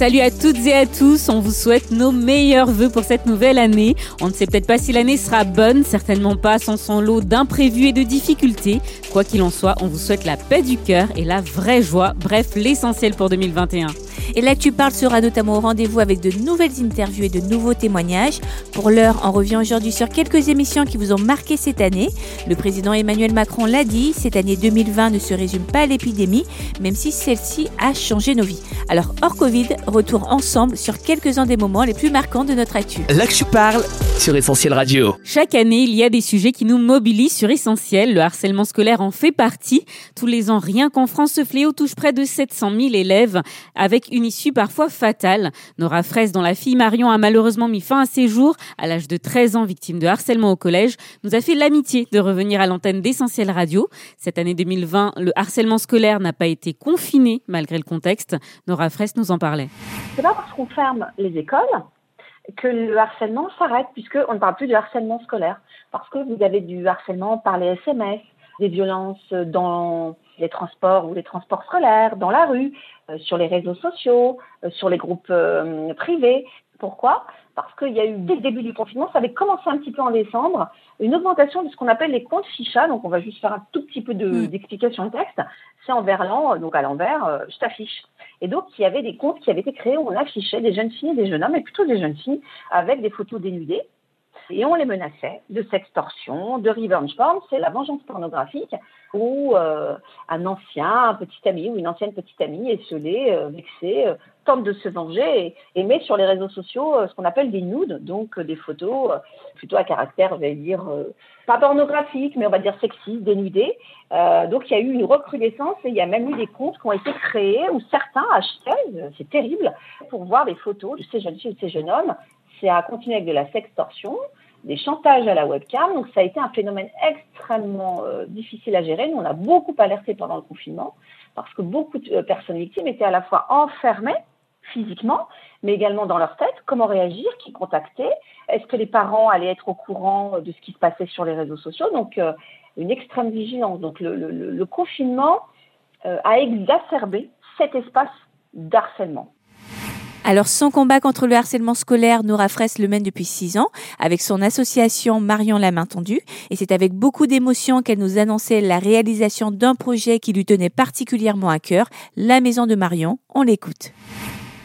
Salut à toutes et à tous, on vous souhaite nos meilleurs voeux pour cette nouvelle année. On ne sait peut-être pas si l'année sera bonne, certainement pas sans son lot d'imprévus et de difficultés. Quoi qu'il en soit, on vous souhaite la paix du cœur et la vraie joie, bref l'essentiel pour 2021. Et là, tu parles sera notamment au rendez-vous avec de nouvelles interviews et de nouveaux témoignages. Pour l'heure, on revient aujourd'hui sur quelques émissions qui vous ont marqué cette année. Le président Emmanuel Macron l'a dit, cette année 2020 ne se résume pas à l'épidémie, même si celle-ci a changé nos vies. Alors, hors Covid, retour ensemble sur quelques-uns des moments les plus marquants de notre actu. Là que je parle sur Essentiel Radio. Chaque année, il y a des sujets qui nous mobilisent sur Essentiel. Le harcèlement scolaire en fait partie. Tous les ans, rien qu'en France, ce fléau touche près de 700 000 élèves, avec une issue parfois fatale. Nora Fraisse, dont la fille Marion a malheureusement mis fin à ses jours, à l'âge de 13 ans, victime de harcèlement au collège, nous a fait l'amitié de revenir à l'antenne d'Essentiel Radio. Cette année 2020, le harcèlement scolaire n'a pas été confiné, malgré le contexte. Nora Fraisse nous en parlait. C'est pas parce qu'on ferme les écoles que le harcèlement s'arrête, puisqu'on ne parle plus de harcèlement scolaire. Parce que vous avez du harcèlement par les SMS, des violences dans les transports ou les transports scolaires, dans la rue, euh, sur les réseaux sociaux, euh, sur les groupes euh, privés. Pourquoi? Parce qu'il y a eu, dès le début du confinement, ça avait commencé un petit peu en décembre, une augmentation de ce qu'on appelle les comptes ficha. Donc, on va juste faire un tout petit peu de- d'explication de texte. C'est en verlan, donc à l'envers, je t'affiche. Et donc, il y avait des comptes qui avaient été créés où on affichait des jeunes filles et des jeunes hommes, et plutôt des jeunes filles, avec des photos dénudées. Et on les menaçait de sextorsion, de revenge porn, c'est la vengeance pornographique, où euh, un ancien, un petit ami ou une ancienne petite amie esselée, euh, vexée, euh, tente de se venger et, et met sur les réseaux sociaux euh, ce qu'on appelle des nudes, donc des photos plutôt à caractère, je vais dire, pas pornographique, mais on va dire sexy, dénudées. Euh, donc il y a eu une recrudescence et il y a même eu des comptes qui ont été créés où certains achetaient, c'est terrible, pour voir des photos de ces jeunes filles ou de ces jeunes hommes. C'est à continuer avec de la sextorsion, des chantages à la webcam. Donc ça a été un phénomène extrêmement euh, difficile à gérer. Nous, on a beaucoup alerté pendant le confinement parce que beaucoup de euh, personnes victimes étaient à la fois enfermées physiquement, mais également dans leur tête. Comment réagir? Qui contacter? Est-ce que les parents allaient être au courant de ce qui se passait sur les réseaux sociaux? Donc euh, une extrême vigilance. Donc le, le- confinement a exacerbé cet espace d'harcèlement. Alors, son combat contre le harcèlement scolaire, Nora Fraisse le mène depuis six ans avec son association Marion la main tendue. Et c'est avec beaucoup d'émotion qu'elle nous annonçait la réalisation d'un projet qui lui tenait particulièrement à cœur, la maison de Marion. On l'écoute.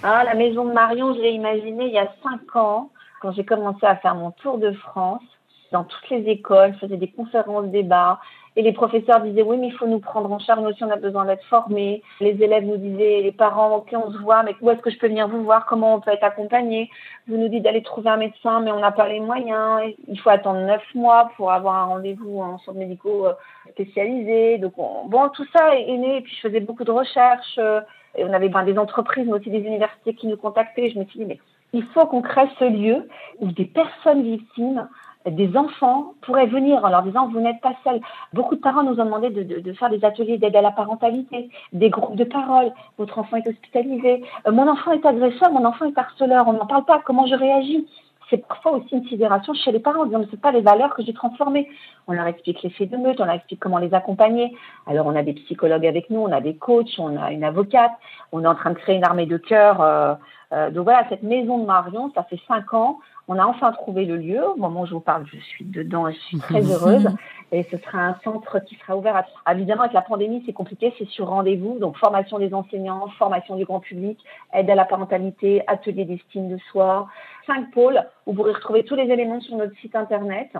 Ah, la maison de Marion, je l'ai imaginée il y a cinq ans, quand j'ai commencé à faire mon tour de France, dans toutes les écoles, je faisais des conférences, débats, et les professeurs disaient oui, mais il faut nous prendre en charge, nous aussi on a besoin d'être formés. Les élèves nous disaient, les parents, ok, on se voit, mais où est-ce que je peux venir vous voir, comment on peut être accompagné? Vous nous dites d'aller trouver un médecin, mais on n'a pas les moyens, il faut attendre neuf mois pour avoir un rendez-vous en centre médicaux euh, spécialisé. Donc on- bon, tout ça est né, et puis je faisais beaucoup de recherches. euh, et on avait ben, des entreprises, mais aussi des universités qui nous contactaient. Je me suis dit, mais il faut qu'on crée ce lieu où des personnes victimes, des enfants, pourraient venir en leur disant, vous n'êtes pas seuls. Beaucoup de parents nous ont demandé de, faire des ateliers d'aide à la parentalité, des groupes de parole. Votre enfant est hospitalisé. Euh, mon enfant est agresseur, mon enfant est harceleur. On n'en parle pas. Comment je réagis? C'est parfois aussi une sidération chez les parents, en disant, c'est pas les valeurs que j'ai transformées. On leur explique l'effet de meute, on leur explique comment les accompagner. Alors, on a des psychologues avec nous, on a des coachs, on a une avocate, on est en train de créer une armée de cœur. euh, euh, donc voilà, cette maison de Marion, ça fait cinq ans. On a enfin trouvé le lieu. Au moment où je vous parle, je suis dedans et je suis très heureuse. Et ce sera un centre qui sera ouvert. À... Évidemment, avec la pandémie, c'est compliqué, c'est sur rendez-vous. Donc, formation des enseignants, formation du grand public, aide à la parentalité, atelier d'estime de soi. Cinq pôles où vous pourrez retrouver tous les éléments sur notre site internet.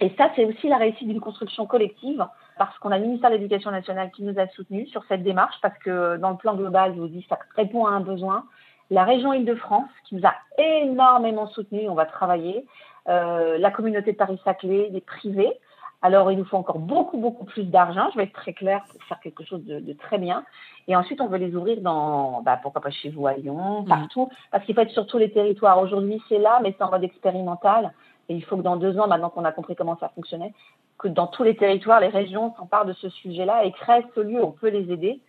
Et ça, c'est aussi la réussite d'une construction collective, parce qu'on a le ministère de l'Éducation nationale qui nous a soutenus sur cette démarche, parce que dans le plan global, je vous dis, ça répond à un besoin. La région Île-de-France, qui nous a énormément soutenus, on va travailler. Euh, la communauté de Paris-Saclay, des privés. Alors, il nous faut encore beaucoup, beaucoup plus d'argent. Je vais être très claire pour faire quelque chose de, de très bien. Et ensuite, on veut les ouvrir dans, bah, pourquoi pas chez vous à Lyon, partout, parce qu'il faut être sur tous les territoires. Aujourd'hui, c'est là, mais c'est en mode expérimental. Et il faut que dans deux ans, maintenant qu'on a compris comment ça fonctionnait, que dans tous les territoires, les régions s'emparent de ce sujet-là et créent ce lieu, on peut les aider.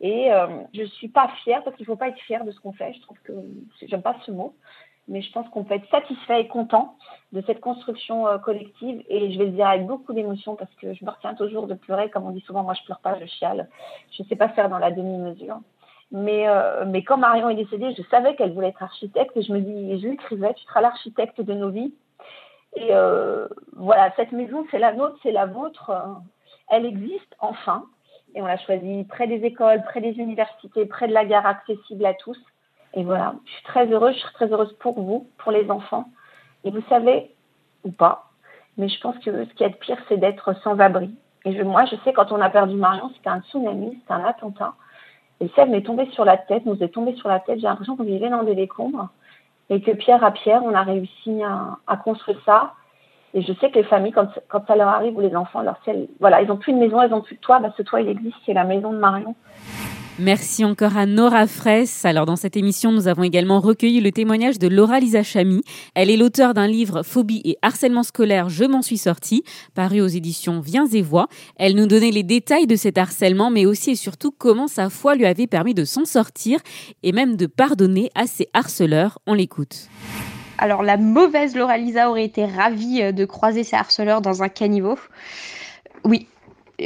Et euh, je suis pas fière, parce qu'il faut pas être fier de ce qu'on fait. Je trouve que j'aime pas ce mot. mais je pense qu'on peut être satisfait et content de cette construction euh, collective. Et je vais le dire avec beaucoup d'émotion parce que je me retiens toujours de pleurer. Comme on dit souvent, moi je pleure pas, je chiale. Je ne sais pas faire dans la demi-mesure. Mais, euh, mais quand Marion est décédée, je savais qu'elle voulait être architecte et je me dis, je lui écrivais, tu seras l'architecte de nos vies. Et voilà, cette maison, c'est la nôtre, c'est la vôtre. Elle existe enfin. Et on l'a choisie près des écoles, près des universités, près de la gare, accessible à tous. Et voilà, je suis très heureuse, je suis très heureuse pour vous, pour les enfants. Et vous savez, ou pas, mais je pense que ce qui est de pire, c'est d'être sans abri. Et moi, je sais, quand on a perdu Marion, c'était un tsunami, c'était un attentat. Et ça m'est tombé sur la tête, nous est tombé sur la tête. J'ai l'impression qu'on vivait dans des décombres. Et que pierre à pierre, on a réussi à, construire ça. Et je sais que les familles, quand, ça leur arrive, ou les enfants, voilà, ils n'ont plus de maison, ils n'ont plus de toit, bah, ce toit, il existe, c'est la maison de Marion. Merci encore à Nora Fraisse. Alors dans cette émission, nous avons également recueilli le témoignage de Laura Lisa Chamy. Elle est l'auteur d'un livre Phobie et harcèlement scolaire, je m'en suis sortie, paru aux éditions Viens et Voix. Elle nous donnait les détails de cet harcèlement, mais aussi et surtout comment sa foi lui avait permis de s'en sortir et même de pardonner à ses harceleurs. On l'écoute. Alors la mauvaise Laura Lisa aurait été ravie euh, de croiser ses harceleurs dans un caniveau. Oui,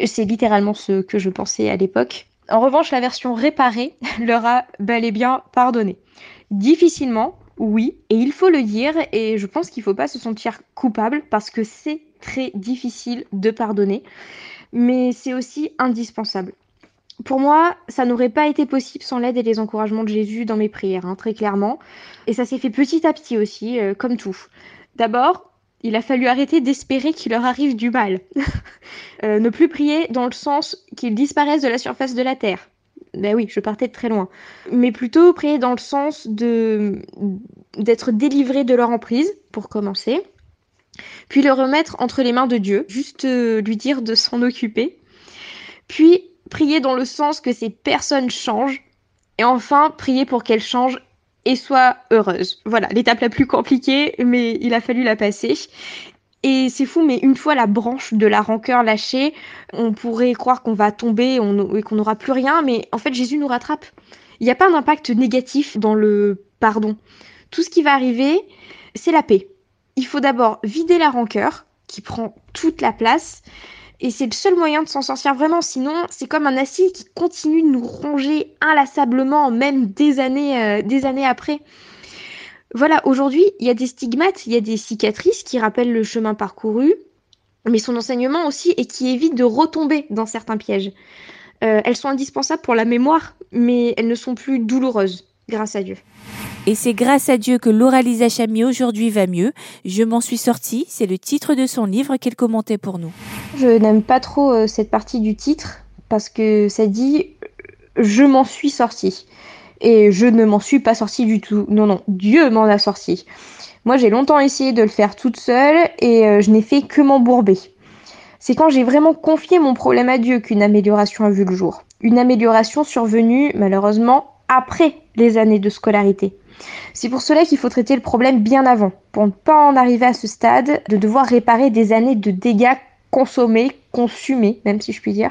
c'est littéralement ce que je pensais à l'époque. En revanche, la version réparée leur a bel et bien pardonné. Difficilement, oui, et il faut le dire, et je pense qu'il ne faut pas se sentir coupable parce que c'est très difficile de pardonner, mais c'est aussi indispensable. Pour moi, ça n'aurait pas été possible sans l'aide et les encouragements de Jésus dans mes prières, hein, très clairement. Et ça s'est fait petit à petit aussi, euh, comme tout. D'abord, il a fallu arrêter d'espérer qu'il leur arrive du mal. Euh, ne plus prier dans le sens qu'ils disparaissent de la surface de la terre. Ben oui, je partais de très loin. Mais plutôt prier dans le sens de d'être délivré de leur emprise, pour commencer. Puis le remettre entre les mains de Dieu, juste euh, lui dire de s'en occuper. Puis prier dans le sens que ces personnes changent. Et enfin, prier pour qu'elles changent et soit heureuse. Voilà, l'étape la plus compliquée, mais il a fallu la passer. Et c'est fou, mais une fois la branche de la rancœur lâchée, on pourrait croire qu'on va tomber et qu'on n'aura plus rien, mais en fait Jésus nous rattrape. Il n'y a pas d'impact négatif dans le pardon. Tout ce qui va arriver, c'est la paix. Il faut d'abord vider la rancœur, qui prend toute la place, et c'est le seul moyen de s'en sortir vraiment. Sinon, c'est comme un acide qui continue de nous ronger inlassablement, même des années, euh, des années après. Voilà, aujourd'hui, il y a des stigmates, il y a des cicatrices qui rappellent le chemin parcouru, mais son enseignement aussi et qui évite de retomber dans certains pièges. Euh, elles sont indispensables pour la mémoire, mais elles ne sont plus douloureuses, grâce à Dieu. Et c'est grâce à Dieu que Laura Lisa Chamy aujourd'hui va mieux. Je m'en suis sortie, c'est le titre de son livre qu'elle commentait pour nous. Je n'aime pas trop euh, cette partie du titre parce que ça dit je m'en suis sortie. Et je ne m'en suis pas sortie du tout. Non, non, Dieu m'en a sorti. Moi, j'ai longtemps essayé de le faire toute seule et euh, je n'ai fait que m'embourber. C'est quand j'ai vraiment confié mon problème à Dieu qu'une amélioration a vu le jour. Une amélioration survenue, malheureusement, après les années de scolarité. C'est pour cela qu'il faut traiter le problème bien avant, pour ne pas en arriver à ce stade de devoir réparer des années de dégâts consommés, consumés, même si je puis dire.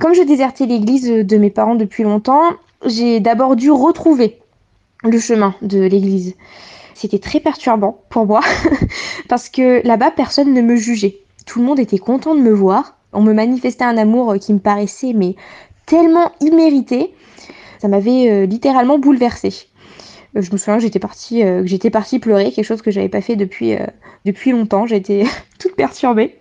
Comme je désertais l'église de mes parents depuis longtemps, j'ai d'abord dû retrouver le chemin de l'église. C'était très perturbant pour moi, parce que là-bas, personne ne me jugeait. Tout le monde était content de me voir. On me manifestait un amour qui me paraissait mais tellement immérité. Ça m'avait euh, littéralement bouleversée. Euh, je me souviens que j'étais partie, euh, j'étais partie pleurer, quelque chose que j'avais pas fait depuis, euh, depuis longtemps. J'étais toute perturbée.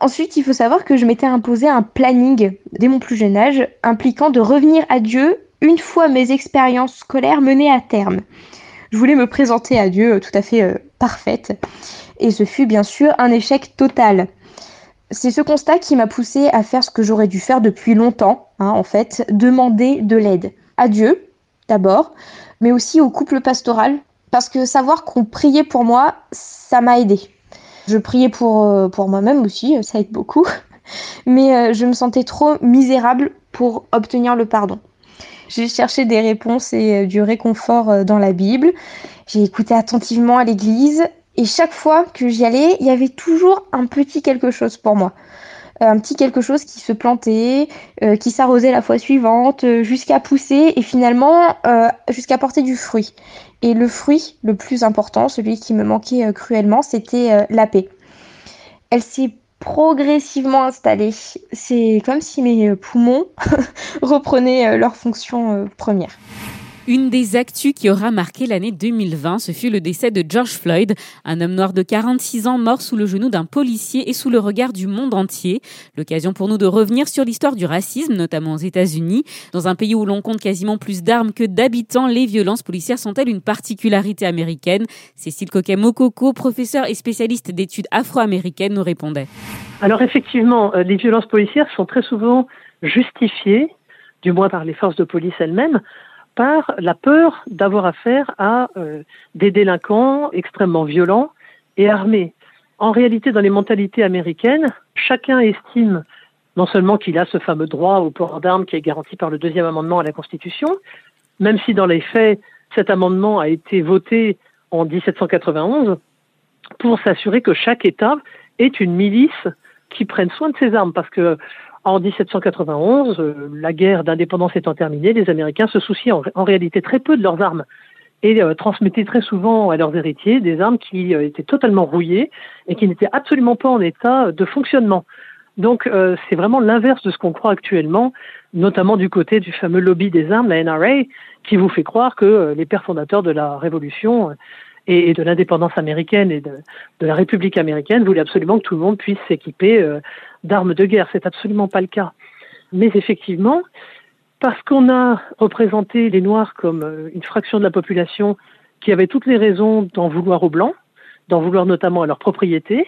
Ensuite, il faut savoir que je m'étais imposé un planning dès mon plus jeune âge, impliquant de revenir à Dieu une fois mes expériences scolaires menées à terme. Je voulais me présenter à Dieu tout à fait parfaite, et ce fut bien sûr un échec total. C'est ce constat qui m'a poussé à faire ce que j'aurais dû faire depuis longtemps, hein, en fait, demander de l'aide. À Dieu, d'abord, mais aussi au couple pastoral, parce que savoir qu'on priait pour moi, ça m'a aidé. Je priais pour, euh, pour moi-même aussi, ça aide beaucoup, mais euh, je me sentais trop misérable pour obtenir le pardon. J'ai cherché des réponses et euh, du réconfort dans la Bible, j'ai écouté attentivement à l'église, et chaque fois que j'y allais, il y avait toujours un petit quelque chose pour moi. Un petit quelque chose qui se plantait, qui s'arrosait la fois suivante, jusqu'à pousser et finalement jusqu'à porter du fruit. Et le fruit le plus important, celui qui me manquait cruellement, c'était la paix. Elle s'est progressivement installée. C'est comme si mes poumons reprenaient leur fonction première. Une des actus qui aura marqué l'année 2020, ce fut le décès de George Floyd, un homme noir de 46 ans mort sous le genou d'un policier et sous le regard du monde entier. L'occasion pour nous de revenir sur l'histoire du racisme, notamment aux États-Unis. Dans un pays où l'on compte quasiment plus d'armes que d'habitants, les violences policières sont-elles une particularité américaine? Cécile Coquet-Mokoko, professeure et spécialiste d'études afro-américaines, nous répondait. Alors effectivement, euh, les violences policières sont très souvent justifiées, du moins par les forces de police elles-mêmes, par la peur d'avoir affaire à euh, des délinquants extrêmement violents et armés. En réalité, dans les mentalités américaines, chacun estime non seulement qu'il a ce fameux droit au port d'armes qui est garanti par le deuxième amendement à la Constitution, même si dans les faits, cet amendement a été voté en 1791 pour s'assurer que chaque État ait une milice qui prenne soin de ses armes, parce que en 1791, euh, la guerre d'indépendance étant terminée, les Américains se souciaient en, réalité très peu de leurs armes et euh, transmettaient très souvent à leurs héritiers des armes qui euh, étaient totalement rouillées et qui n'étaient absolument pas en état de fonctionnement. Donc c'est vraiment l'inverse de ce qu'on croit actuellement, notamment du côté du fameux lobby des armes, la NRA, qui vous fait croire que les pères fondateurs de la Révolution et, de l'indépendance américaine et de, de, la République américaine voulaient absolument que tout le monde puisse s'équiper d'armes de guerre. C'est absolument pas le cas. Mais effectivement, parce qu'on a représenté les Noirs comme euh, une fraction de la population qui avait toutes les raisons d'en vouloir aux Blancs, d'en vouloir notamment à leur propriété,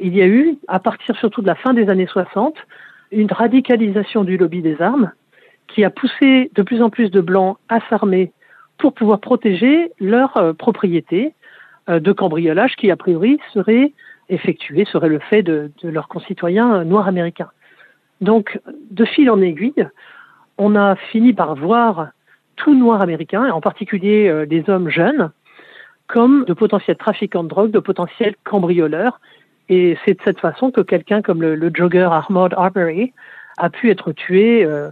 il y a eu, à partir surtout de la fin des années 60, une radicalisation du lobby des armes qui a poussé de plus en plus de Blancs à s'armer pour pouvoir protéger leur euh, propriété euh, de cambriolage qui, a priori, serait effectué serait le fait de, leurs concitoyens noirs américains. Donc, de fil en aiguille, on a fini par voir tout noir américain, en particulier euh, les hommes jeunes, comme de potentiels trafiquants de drogue, de potentiels cambrioleurs. Et c'est de cette façon que quelqu'un comme le, jogger Armand Arbery a pu être tué euh,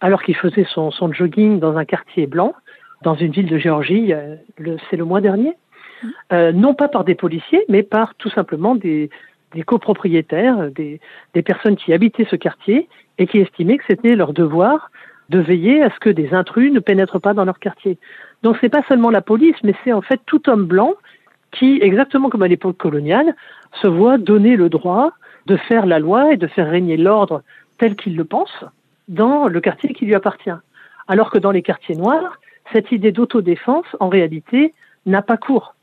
alors qu'il faisait son, jogging dans un quartier blanc, dans une ville de Géorgie, euh, c'est le mois dernier. Euh, non pas par des policiers, mais par tout simplement des, copropriétaires, des, personnes qui habitaient ce quartier et qui estimaient que c'était leur devoir de veiller à ce que des intrus ne pénètrent pas dans leur quartier. Donc c'est pas seulement la police, mais c'est en fait tout homme blanc qui, exactement comme à l'époque coloniale, se voit donner le droit de faire la loi et de faire régner l'ordre tel qu'il le pense dans le quartier qui lui appartient. Alors que dans les quartiers noirs, cette idée d'autodéfense, en réalité, n'a pas cours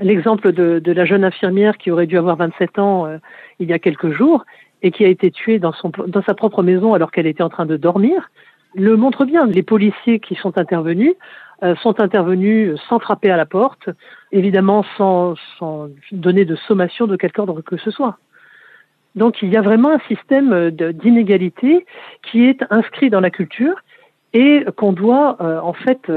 l'exemple de, la jeune infirmière qui aurait dû avoir 27 ans euh, il y a quelques jours et qui a été tuée dans, son, dans sa propre maison alors qu'elle était en train de dormir, le montre bien. Les policiers qui sont intervenus euh, sont intervenus sans frapper à la porte, évidemment sans, sans donner de sommation de quelque ordre que ce soit. Donc il y a vraiment un système d'inégalité qui est inscrit dans la culture et qu'on doit euh, en fait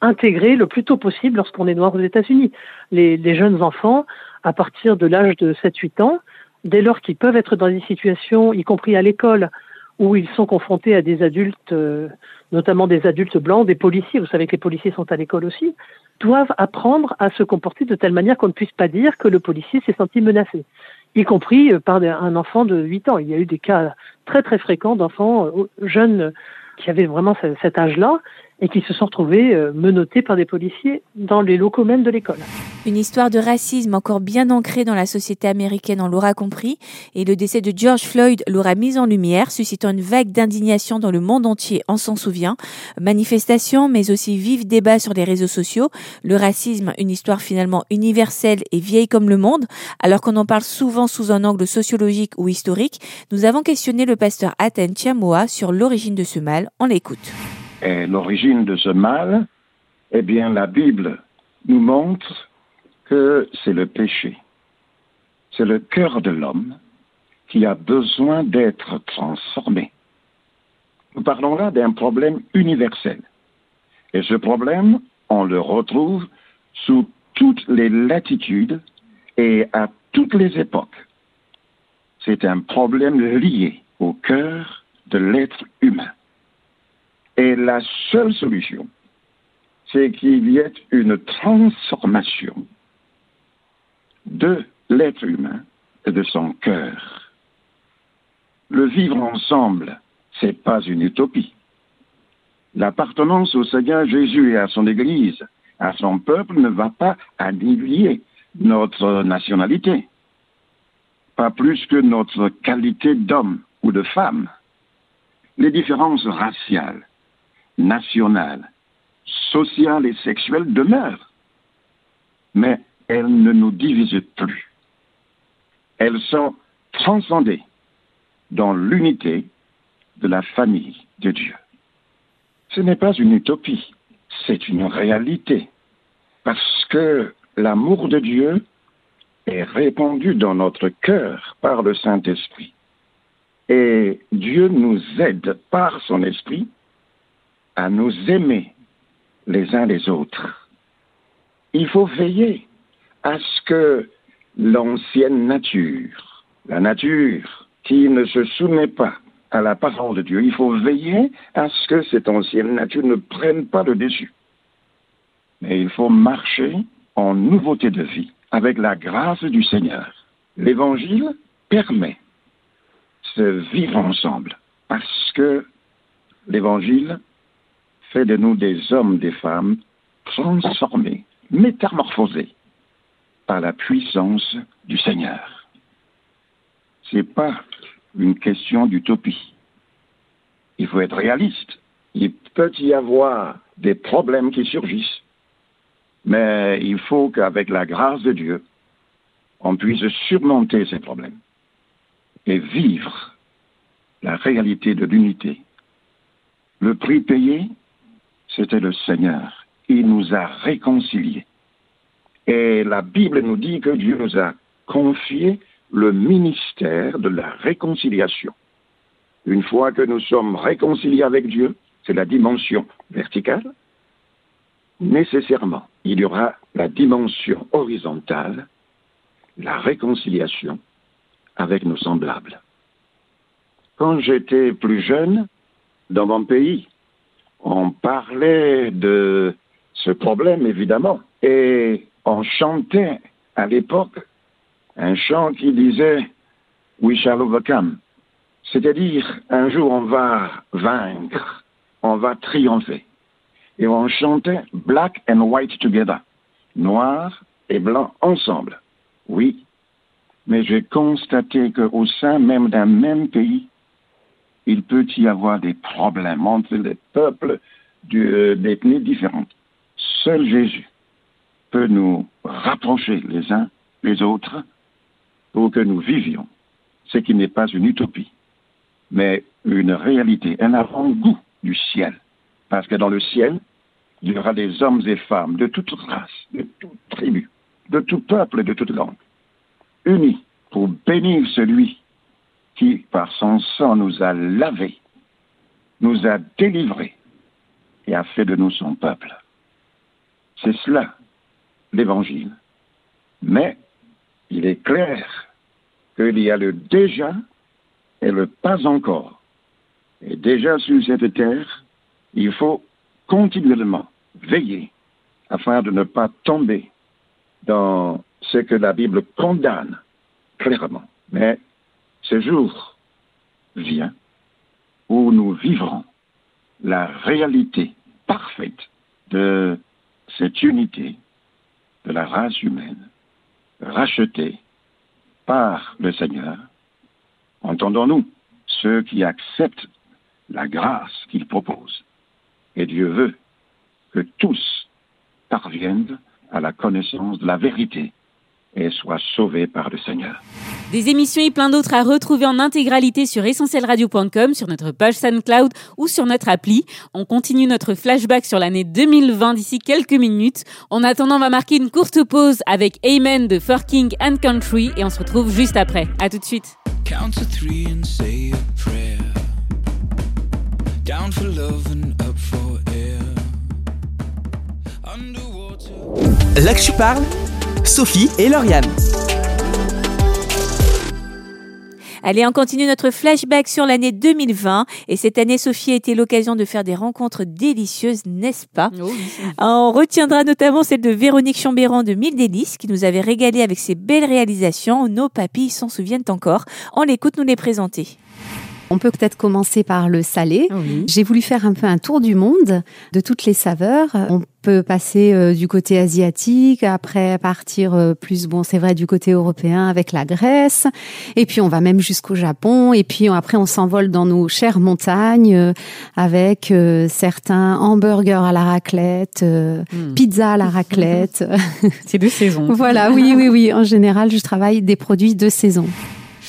intégrer le plus tôt possible lorsqu'on est noir aux États-Unis. Les, jeunes enfants, à partir de l'âge de 7-8 ans, dès lors qu'ils peuvent être dans des situations, y compris à l'école, où ils sont confrontés à des adultes, euh, notamment des adultes blancs, des policiers, vous savez que les policiers sont à l'école aussi, doivent apprendre à se comporter de telle manière qu'on ne puisse pas dire que le policier s'est senti menacé, y compris euh, par un enfant de 8 ans. Il y a eu des cas très très fréquents d'enfants euh, jeunes qui avaient vraiment cet âge-là et qui se sont retrouvés euh, menottés par des policiers dans les locaux même de l'école. Une histoire de racisme encore bien ancrée dans la société américaine, on l'aura compris, et le décès de George Floyd l'aura mise en lumière, suscitant une vague d'indignation dans le monde entier, on s'en souvient. Manifestations, mais aussi vifs débats sur les réseaux sociaux. Le racisme, une histoire finalement universelle et vieille comme le monde, alors qu'on en parle souvent sous un angle sociologique ou historique. Nous avons questionné le pasteur Aten Tiamoa sur l'origine de ce mal. On l'écoute l'origine de ce mal, eh bien, la Bible nous montre que c'est le péché. C'est le cœur de l'homme qui a besoin d'être transformé. Nous parlons là d'un problème universel. Et ce problème, on le retrouve sous toutes les latitudes et à toutes les époques. C'est un problème lié au cœur de l'être humain. Et la seule solution, c'est qu'il y ait une transformation de l'être humain et de son cœur. Le vivre ensemble, c'est pas une utopie. L'appartenance au Seigneur Jésus et à son Église, à son peuple, ne va pas annihiler notre nationalité, pas plus que notre qualité d'homme ou de femme. Les différences raciales, nationales, sociales et sexuelles demeurent, mais elles ne nous divisent plus. Elles sont transcendées dans l'unité de la famille de Dieu. Ce n'est pas une utopie, c'est une réalité, parce que l'amour de Dieu est répandu dans notre cœur par le Saint-Esprit. Et Dieu nous aide par son esprit à nous aimer les uns les autres. Il faut veiller à ce que l'ancienne nature, la nature qui ne se soumet pas à la parole de Dieu, il faut veiller à ce que cette ancienne nature ne prenne pas le dessus. Mais il faut marcher en nouveauté de vie avec la grâce du Seigneur. L'Évangile permet ce vivre ensemble parce que l'Évangile fait de nous des hommes, des femmes transformés, métamorphosés par la puissance du Seigneur. Ce n'est pas une question d'utopie. Il faut être réaliste. Il peut y avoir des problèmes qui surgissent, mais il faut qu'avec la grâce de Dieu, on puisse surmonter ces problèmes et vivre la réalité de l'unité. Le prix payé, c'était le Seigneur. Il nous a réconciliés. Et la Bible nous dit que Dieu nous a confié le ministère de la réconciliation. Une fois que nous sommes réconciliés avec Dieu, c'est la dimension verticale, nécessairement, il y aura la dimension horizontale, la réconciliation avec nos semblables. Quand j'étais plus jeune, dans mon pays, on parlait de ce problème, évidemment, et on chantait à l'époque un chant qui disait We shall overcome. C'est-à-dire, un jour on va vaincre, on va triompher. Et on chantait Black and White Together, noir et blanc ensemble. Oui, mais j'ai constaté qu'au sein même d'un même pays, il peut y avoir des problèmes entre les peuples euh, d'ethnies différentes. Seul Jésus peut nous rapprocher les uns les autres pour que nous vivions ce qui n'est pas une utopie, mais une réalité, un avant-goût du ciel. Parce que dans le ciel, il y aura des hommes et femmes de toute race, de toute tribu, de tout peuple et de toute langue, unis pour bénir celui qui, par son sang, nous a lavés, nous a délivrés et a fait de nous son peuple. C'est cela, l'Évangile. Mais il est clair qu'il y a le déjà et le pas encore. Et déjà sur cette terre, il faut continuellement veiller afin de ne pas tomber dans ce que la Bible condamne clairement. Mais ce jour vient où nous vivrons la réalité parfaite de cette unité de la race humaine rachetés par le Seigneur, entendons-nous, ceux qui acceptent la grâce qu'il propose. Et Dieu veut que tous parviennent à la connaissance de la vérité et soient sauvés par le Seigneur. Des émissions et plein d'autres à retrouver en intégralité sur essentielradio.com, sur notre page SoundCloud ou sur notre appli. On continue notre flashback sur l'année 2020 d'ici quelques minutes. En attendant, on va marquer une courte pause avec Amen de For King and Country et on se retrouve juste après. À tout de suite. Là que tu parles, Sophie et Lauriane. Allez, on continue notre flashback sur l'année 2020. Et cette année, Sophie a été l'occasion de faire des rencontres délicieuses, n'est-ce pas Oh On retiendra notamment celle de Véronique Chambéran de Mille Délices, qui nous avait régalé avec ses belles réalisations. Nos papilles s'en souviennent encore. On l'écoute nous les présenter. On peut peut-être commencer par le salé. Oui. J'ai voulu faire un peu un tour du monde de toutes les saveurs. On peut passer euh, du côté asiatique, après partir euh, plus, bon, c'est vrai, du côté européen avec la Grèce. Et puis on va même jusqu'au Japon. Et puis après on s'envole dans nos chères montagnes euh, avec certains hamburgers à la raclette, Hmm. pizza à la raclette. C'est de saison. voilà, oui, oui, oui. En général, je travaille des produits de saison.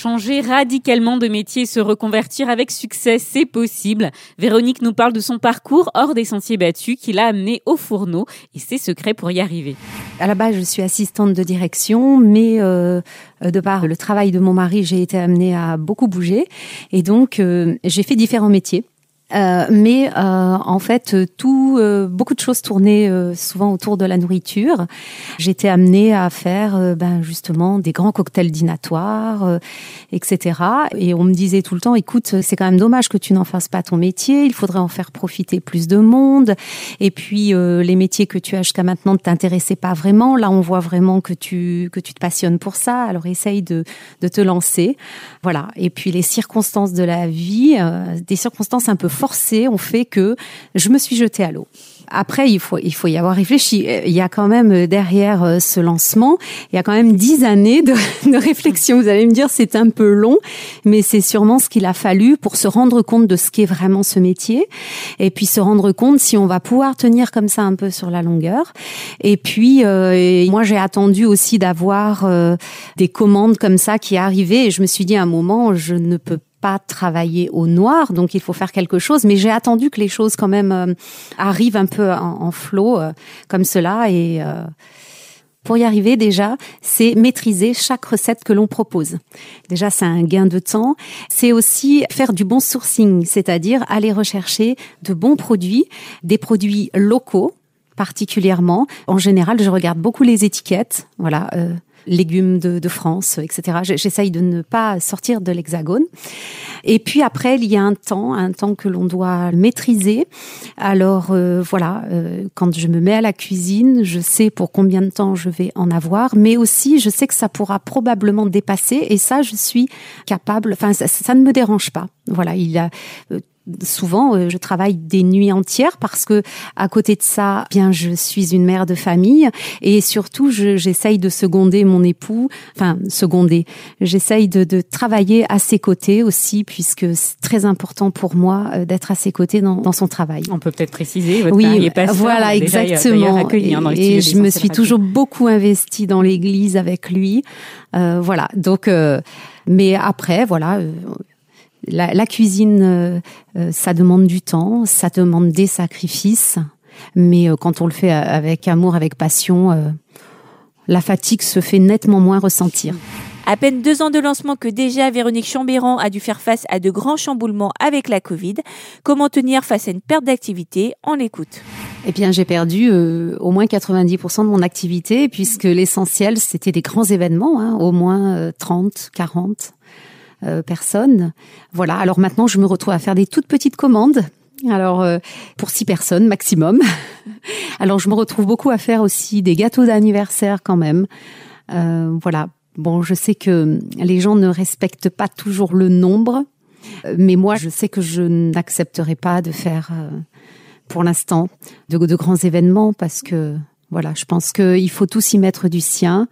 Changer radicalement de métier et se reconvertir avec succès, c'est possible. Véronique nous parle de son parcours hors des sentiers battus qui l'a amené au fourneau et ses secrets pour y arriver. À la base, je suis assistante de direction, mais euh, de par le travail de mon mari, j'ai été amenée à beaucoup bouger. Et donc, euh, j'ai fait différents métiers. Euh, mais euh, en fait, tout, euh, beaucoup de choses tournaient euh, souvent autour de la nourriture. J'étais amenée à faire, euh, ben justement, des grands cocktails dînatoires, etc. Et on me disait tout le temps, écoute, c'est quand même dommage que tu n'en fasses pas ton métier. Il faudrait en faire profiter plus de monde. Et puis, les métiers que tu as jusqu'à maintenant ne t'intéressaient pas vraiment. Là, on voit vraiment que tu que tu te passionnes pour ça. Alors, essaye de de te lancer. Voilà. Et puis, les circonstances de la vie, des circonstances un peu forcées, ont fait que je me suis jetée à l'eau. Après, il faut, il faut y avoir réfléchi. Il y a quand même euh, derrière euh, ce lancement, il y a quand même dix années de, réflexion. Vous allez me dire, c'est un peu long, mais c'est sûrement ce qu'il a fallu pour se rendre compte de ce qu'est vraiment ce métier, et puis se rendre compte si on va pouvoir tenir comme ça un peu sur la longueur. Et puis, euh, moi, j'ai attendu aussi d'avoir euh, des commandes comme ça qui arrivaient, et je me suis dit à un moment, je ne peux pas travailler au noir, donc il faut faire quelque chose. Mais j'ai attendu que les choses quand même euh, arrivent un peu en, flot euh, comme cela. Et euh, pour y arriver, déjà, c'est maîtriser chaque recette que l'on propose. Déjà, c'est un gain de temps. C'est aussi faire du bon sourcing, c'est-à-dire aller rechercher de bons produits, des produits locaux particulièrement. En général, je regarde beaucoup les étiquettes. Voilà. euh, légumes de, de France, etc. J'essaye de ne pas sortir de l'hexagone. Et puis après, il y a un temps, un temps que l'on doit maîtriser. Alors euh, voilà, euh, quand je me mets à la cuisine, je sais pour combien de temps je vais en avoir, mais aussi je sais que ça pourra probablement dépasser. Et ça, je suis capable. Enfin, ça, ne me dérange pas. Voilà, il a euh, souvent euh, je travaille des nuits entières parce que à côté de ça bien je suis une mère de famille et surtout je- j'essaye de seconder mon époux enfin seconder j'essaye de, de travailler à ses côtés aussi puisque c'est très important pour moi euh, d'être à ses côtés dans, dans son travail On peut peut-être préciser, votre oui, est pasteur, voilà, déjà, y a- exactement. hein, dans et je me suis toujours beaucoup investie dans l'église avec lui. Euh, voilà. Donc, euh, mais après, voilà. La, la cuisine, euh, euh, ça demande du temps, ça demande des sacrifices, mais euh, quand on le fait avec amour, avec passion, la fatigue se fait nettement moins ressentir. À peine deux ans de lancement que déjà Véronique Chambéran a dû faire face à de grands chamboulements avec la Covid. Comment tenir face à une perte d'activité? On l'écoute. Eh bien, j'ai perdu euh, au moins 90% de mon activité, puisque l'essentiel, c'était des grands événements, hein, au moins euh, 30, 40 euh, personnes. Voilà, alors maintenant, je me retrouve à faire des toutes petites commandes. Alors, euh, pour six personnes maximum. alors, je me retrouve beaucoup à faire aussi des gâteaux d'anniversaire quand même. Euh, voilà. Bon, je sais que les gens ne respectent pas toujours le nombre, mais moi, je sais que je n'accepterai pas de faire... euh, pour l'instant de grands événements parce que voilà, je pense qu'il faut tous y mettre du sien.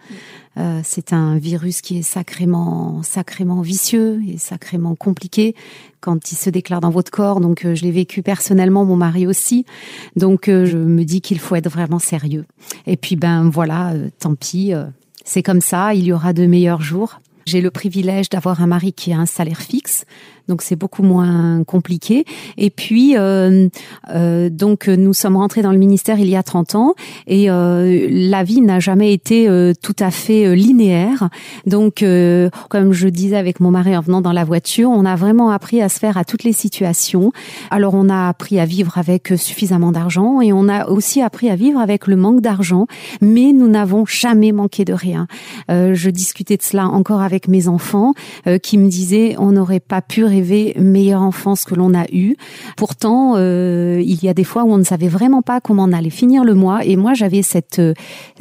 Euh, c'est un virus qui est sacrément, sacrément vicieux et sacrément compliqué quand il se déclare dans votre corps. Donc, euh, je l'ai vécu personnellement, mon mari aussi. Donc, euh, je me dis qu'il faut être vraiment sérieux. Et puis, ben voilà, euh, tant pis, c'est comme ça. Il y aura de meilleurs jours. J'ai le privilège d'avoir un mari qui a un salaire fixe, donc c'est beaucoup moins compliqué. Et puis, euh, euh, donc nous sommes rentrés dans le ministère il y a 30 ans et euh, la vie n'a jamais été euh, tout à fait euh, linéaire. Donc, euh, comme je disais avec mon mari en venant dans la voiture, on a vraiment appris à se faire à toutes les situations. Alors, on a appris à vivre avec suffisamment d'argent et on a aussi appris à vivre avec le manque d'argent, mais nous n'avons jamais manqué de rien. Euh, je discutais de cela encore avec mes enfants qui me disaient on n'aurait pas pu rêver meilleure enfance que l'on a eu. Pourtant, il y a des fois où on ne savait vraiment pas comment on allait finir le mois. Et moi, j'avais cette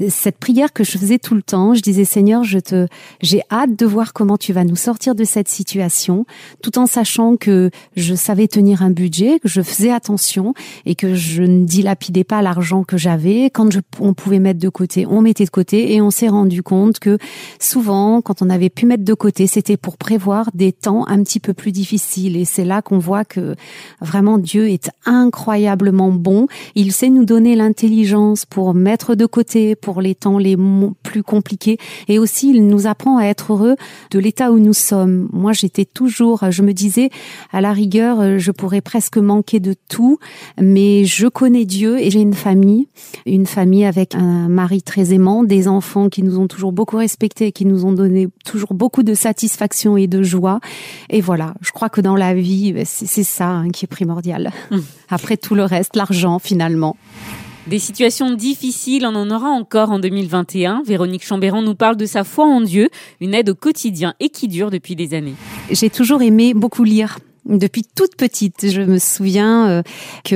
cette prière que je faisais tout le temps. Je disais Seigneur, je te j'ai hâte de voir comment tu vas nous sortir de cette situation, tout en sachant que je savais tenir un budget, que je faisais attention et que je ne dilapidais pas l'argent que j'avais. Quand on pouvait mettre de côté, on mettait de côté et on s'est rendu compte que souvent, quand on avait pu mettre de côté, c'était pour prévoir des temps un petit peu plus difficiles. Et c'est là qu'on voit que vraiment Dieu est incroyablement bon. Il sait nous donner l'intelligence pour mettre de côté pour les temps les plus compliqués. Et aussi, il nous apprend à être heureux de l'état où nous sommes. Moi, j'étais toujours, je me disais, à la rigueur, je pourrais presque manquer de tout, mais je connais Dieu et j'ai une famille, une famille avec un mari très aimant, des enfants qui nous ont toujours beaucoup respectés, qui nous ont donné toujours beaucoup de satisfaction et de joie. Et voilà, je crois que dans la vie, ben, c'est ça hein, qui est primordial. Hum. Après tout le reste, l'argent finalement. Des situations difficiles, on en aura encore en 2021. Véronique Chambéran nous parle de sa foi en Dieu, une aide au quotidien et qui dure depuis des années. J'ai toujours aimé beaucoup lire. Depuis toute petite, je me souviens euh, que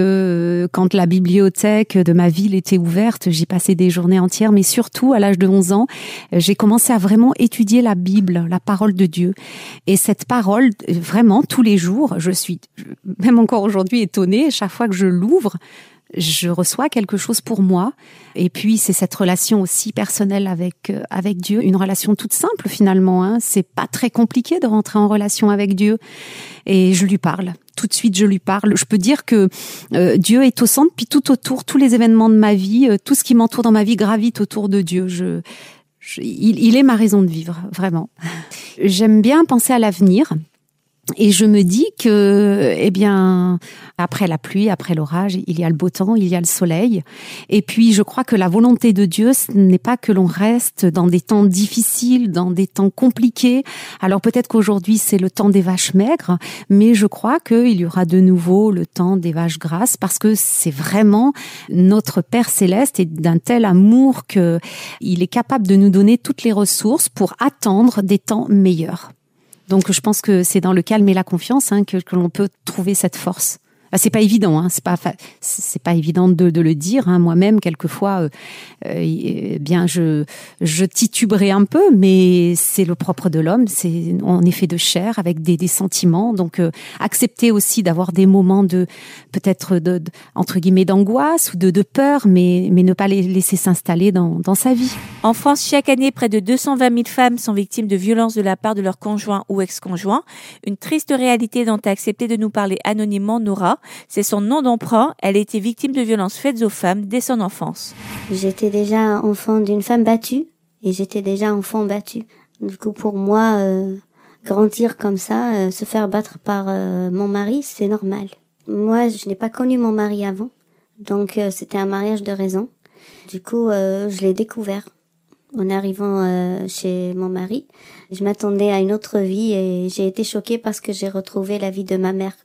euh, quand la bibliothèque de ma ville était ouverte, j'y passais des journées entières, mais surtout à l'âge de 11 ans, j'ai commencé à vraiment étudier la Bible, la parole de Dieu. Et cette parole, vraiment, tous les jours, je suis même encore aujourd'hui étonnée, chaque fois que je l'ouvre, je reçois quelque chose pour moi. Et puis c'est cette relation aussi personnelle avec euh, avec Dieu, une relation toute simple finalement. Hein. C'est pas très compliqué de rentrer en relation avec Dieu. Et je lui parle. Tout de suite, je lui parle. Je peux dire que euh, Dieu est au centre, puis tout autour, tous les événements de ma vie, euh, tout ce qui m'entoure dans ma vie gravite autour de Dieu. Je, il, il est ma raison de vivre, vraiment. J'aime bien penser à l'avenir. Et je me dis que, eh bien, après la pluie, après l'orage, il y a le beau temps, il y a le soleil. Et puis, je crois que la volonté de Dieu, ce n'est pas que l'on reste dans des temps difficiles, dans des temps compliqués. Alors peut-être qu'aujourd'hui, c'est le temps des vaches maigres, mais je crois qu'il y aura de nouveau le temps des vaches grasses parce que c'est vraiment notre Père céleste et d'un tel amour que il est capable de nous donner toutes les ressources pour attendre des temps meilleurs. Donc je pense que c'est dans le calme et la confiance hein, que, que l'on peut trouver cette force. Bah, c'est pas évident, hein, c'est pas c'est pas évident de, de le dire. Hein. Moi-même, quelquefois, euh, euh, bien je je tituberai un peu, mais c'est le propre de l'homme. C'est on est fait de chair avec des, des sentiments. Donc euh, accepter aussi d'avoir des moments de peut-être de, entre guillemets d'angoisse ou de, de peur, mais mais ne pas les laisser s'installer dans dans sa vie. En France, chaque année, près de 220 000 femmes sont victimes de violences de la part de leur conjoint ou ex-conjoint. Une triste réalité dont a accepté de nous parler anonymement Nora. C'est son nom d'emprunt. Elle a été victime de violences faites aux femmes dès son enfance. J'étais déjà enfant d'une femme battue et j'étais déjà enfant battu. Du coup, pour moi, euh, grandir comme ça, euh, se faire battre par euh, mon mari, c'est normal. Moi, je n'ai pas connu mon mari avant, donc c'était un mariage de raison. Du coup, je l'ai découvert en arrivant chez mon mari. Je m'attendais à une autre vie et j'ai été choquée parce que j'ai retrouvé la vie de ma mère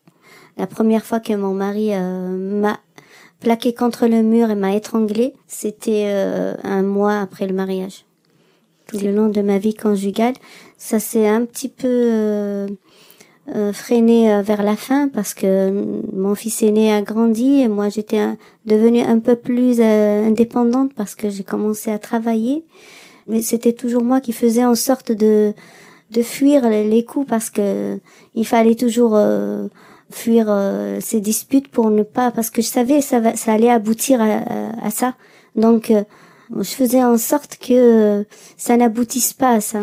la première fois que mon mari euh, m'a plaqué contre le mur et m'a étranglé, c'était euh, un mois après le mariage. Tout le long de ma vie conjugale, ça s'est un petit peu euh, freiné vers la fin parce que mon fils aîné a grandi et moi j'étais devenue un peu plus indépendante parce que j'ai commencé à travailler. Mais c'était toujours moi qui faisais en sorte de de fuir les coups parce que il fallait toujours fuir euh, ces disputes pour ne pas parce que je savais ça va, ça allait aboutir à, ça. Donc euh, je faisais en sorte que euh, ça n'aboutisse pas à ça.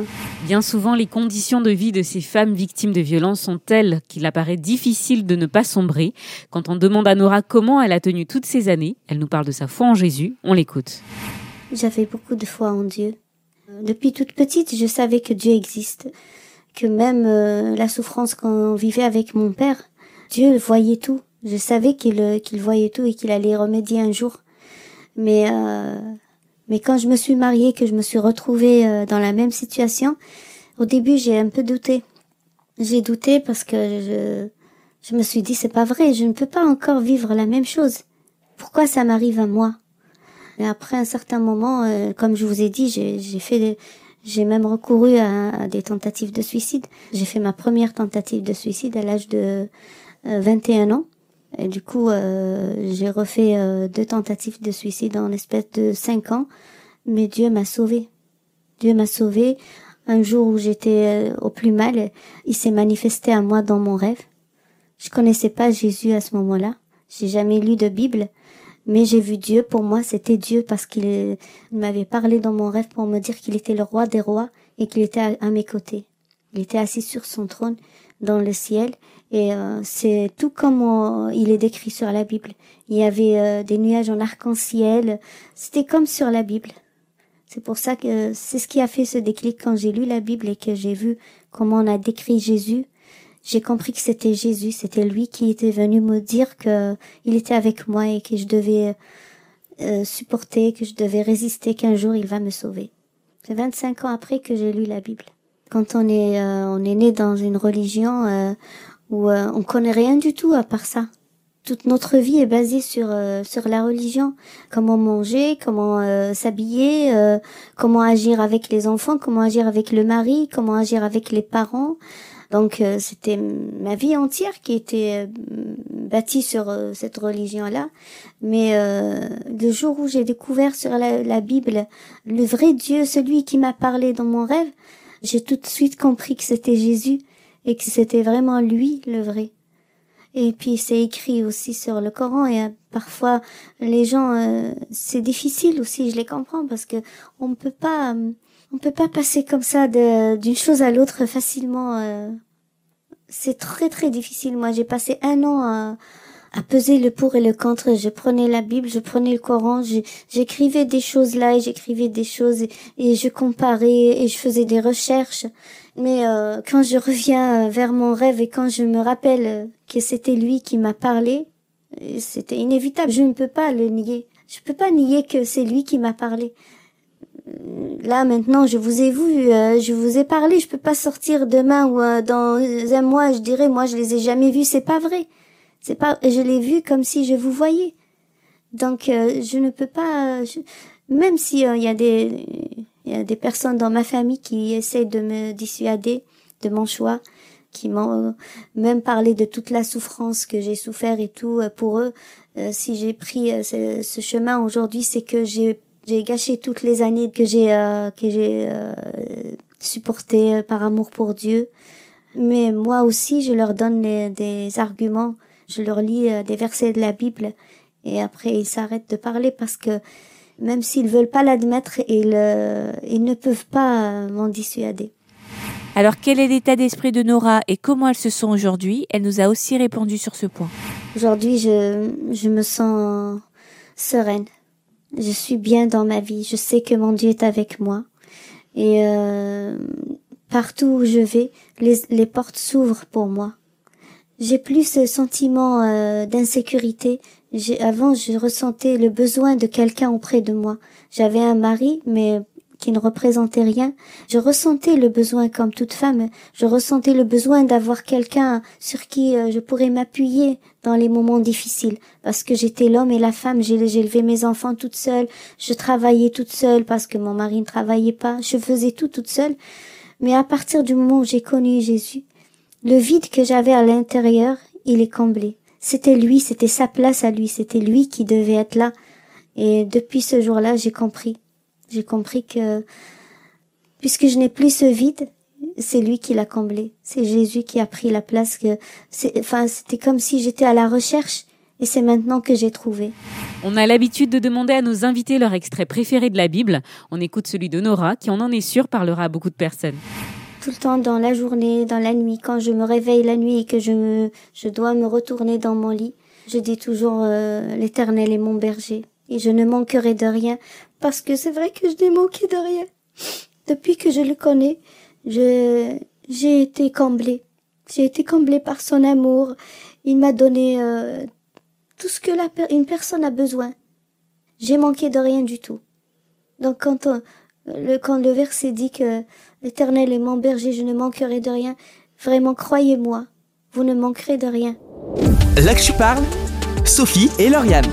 Bien souvent, les conditions de vie de ces femmes victimes de violences sont telles qu'il apparaît difficile de ne pas sombrer. Quand on demande à Nora comment elle a tenu toutes ces années, elle nous parle de sa foi en Jésus. On l'écoute. J'avais beaucoup de foi en Dieu. Depuis toute petite, je savais que Dieu existe, que même la souffrance qu'on vivait avec mon père, Dieu voyait tout. Je savais qu'il euh, qu'il voyait tout et qu'il allait remédier un jour. Mais euh, mais quand je me suis mariée, que je me suis retrouvée euh, dans la même situation, au début j'ai un peu douté. J'ai douté parce que je je me suis dit c'est pas vrai, je ne peux pas encore vivre la même chose. Pourquoi ça m'arrive à moi? Et après un certain moment, comme je vous ai dit, j'ai fait J'ai même recouru à, des tentatives de suicide. J'ai fait ma première tentative de suicide à l'âge de 21 ans. Et du coup, j'ai refait deux tentatives de suicide en espèce de 5 ans. Mais Dieu m'a sauvé. Dieu m'a sauvé. Un jour où j'étais au plus mal, il s'est manifesté à moi dans mon rêve. Je connaissais pas Jésus à ce moment-là. J'ai jamais lu de Bible, mais j'ai vu Dieu. Pour moi, c'était Dieu parce qu'il m'avait parlé dans mon rêve pour me dire qu'il était le roi des rois et qu'il était à, mes côtés. Il était assis sur son trône dans le ciel et euh, c'est tout comme il est décrit sur la Bible. Il y avait euh, des nuages en arc-en-ciel. C'était comme sur la Bible. C'est pour ça que c'est ce qui a fait ce déclic quand j'ai lu la Bible et que j'ai vu comment on a décrit Jésus j'ai compris que c'était Jésus, c'était lui qui était venu me dire que il était avec moi et que je devais euh, supporter, que je devais résister, qu'un jour il va me sauver. C'est 25 ans après que j'ai lu la Bible. Quand on est euh, on est né dans une religion euh, où on connaît rien du tout à part ça. Toute notre vie est basée sur sur la religion, comment manger, comment s'habiller, comment agir avec les enfants, comment agir avec le mari, comment agir avec les parents. Donc euh, c'était ma vie entière qui était euh, bâtie sur euh, cette religion-là. Mais le jour où j'ai découvert sur la, Bible le vrai Dieu, celui qui m'a parlé dans mon rêve, j'ai tout de suite compris que c'était Jésus et que c'était vraiment lui le vrai. Et puis c'est écrit aussi sur le Coran et parfois les gens c'est difficile aussi, je les comprends parce que on peut pas on peut pas passer comme ça d'une chose à l'autre facilement. Euh. C'est très très difficile. Moi, j'ai passé un an à, à, peser le pour et le contre. Je prenais la Bible, je prenais le Coran, j'écrivais des choses là et j'écrivais des choses et, je comparais et je faisais des recherches. Mais euh, quand je reviens vers mon rêve et quand je me rappelle que c'était lui qui m'a parlé, c'était inévitable. Je ne peux pas le nier. Je peux pas nier que c'est lui qui m'a parlé là maintenant je vous ai vu, euh, je vous ai parlé, je peux pas sortir demain ou euh, dans un mois, je dirais moi je les ai jamais vus, c'est pas vrai. C'est pas je l'ai vu comme si je vous voyais. Donc euh, je ne peux pas même si il y a des il y a des personnes dans ma famille qui essaient de me dissuader de mon choix, qui m'ont même parlé de toute la souffrance que j'ai souffert et tout pour eux. si j'ai pris ce chemin aujourd'hui, c'est que j'ai gâché toutes les années que j'ai euh, que j'ai euh, supportées par amour pour Dieu. Mais moi aussi, je leur donne des arguments. Je leur lis euh, des versets de la Bible et après ils s'arrêtent de parler parce que même s'ils veulent pas l'admettre, ils, ils ne peuvent pas m'en dissuader. Alors quel est l'état d'esprit de Nora et comment elles se sont aujourd'hui? Elle nous a aussi répondu sur ce point. Aujourd'hui, je, je me sens sereine. Je suis bien dans ma vie. Je sais que mon Dieu est avec moi. Et euh, partout où je vais, les, les portes s'ouvrent pour moi. J'ai plus ce sentiment euh, d'insécurité. Avant, je ressentais le besoin de quelqu'un auprès de moi. J'avais un mari, mais qui ne représentait rien, je ressentais le besoin comme toute femme, je ressentais le besoin d'avoir quelqu'un sur qui euh, je pourrais m'appuyer dans les moments difficiles, parce que j'étais l'homme et la femme, j'ai élevé mes enfants toute seule, je travaillais toute seule parce que mon mari ne travaillait pas, je faisais tout toute seule, mais à partir du moment où j'ai connu Jésus, le vide que j'avais à l'intérieur, il est comblé. C'était lui, c'était sa place à lui, c'était lui qui devait être là. Et depuis ce jour-là, j'ai compris j'ai compris que puisque je n'ai plus ce vide, c'est lui qui l'a comblé. C'est Jésus qui a pris la place que enfin c'était comme si j'étais à la recherche et c'est maintenant que j'ai trouvé. On a l'habitude de demander à nos invités leur extrait préféré de la Bible. On écoute celui de Nora qui on en est sûr parlera à beaucoup de personnes. Tout le temps dans la journée, dans la nuit, quand je me réveille la nuit et que je me je dois me retourner dans mon lit, je dis toujours euh, l'Éternel est mon berger et je ne manquerai de rien parce que c'est vrai que je n'ai manqué de rien. Depuis que je le connais, je, j'ai été comblée. J'ai été comblée par son amour. Il m'a donné euh, tout ce que la une personne a besoin. J'ai manqué de rien du tout. Donc quand, le, quand le verset dit que l'Éternel est mon berger, je ne manquerai de rien, vraiment croyez-moi, vous ne manquerez de rien. Là que je parle, Sophie et Lauriane.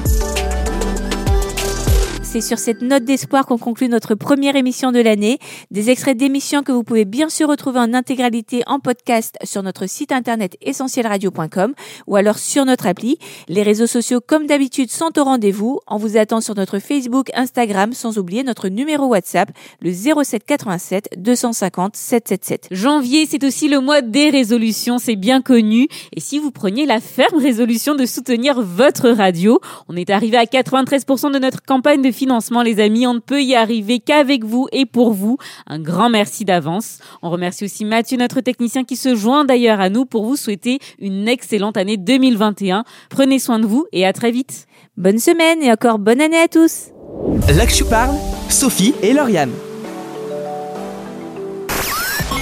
C'est sur cette note d'espoir qu'on conclut notre première émission de l'année. Des extraits d'émissions que vous pouvez bien sûr retrouver en intégralité en podcast sur notre site internet essentielradio.com ou alors sur notre appli. Les réseaux sociaux, comme d'habitude, sont au rendez-vous. On vous attend sur notre Facebook, Instagram, sans oublier notre numéro WhatsApp, le 07 87 250 777. Janvier, c'est aussi le mois des résolutions, c'est bien connu. Et si vous preniez la ferme résolution de soutenir votre radio, on est arrivé à 93% de notre campagne de financement, les amis. On ne peut y arriver qu'avec vous et pour vous. Un grand merci d'avance. On remercie aussi Mathieu, notre technicien, qui se joint d'ailleurs à nous pour vous souhaiter une excellente année 2021. Prenez soin de vous et à très vite. Bonne semaine et encore bonne année à tous. Là que je parle, Sophie et Lauriane.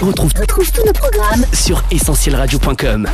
On retrouve, tous nos programmes sur essentielradio.com.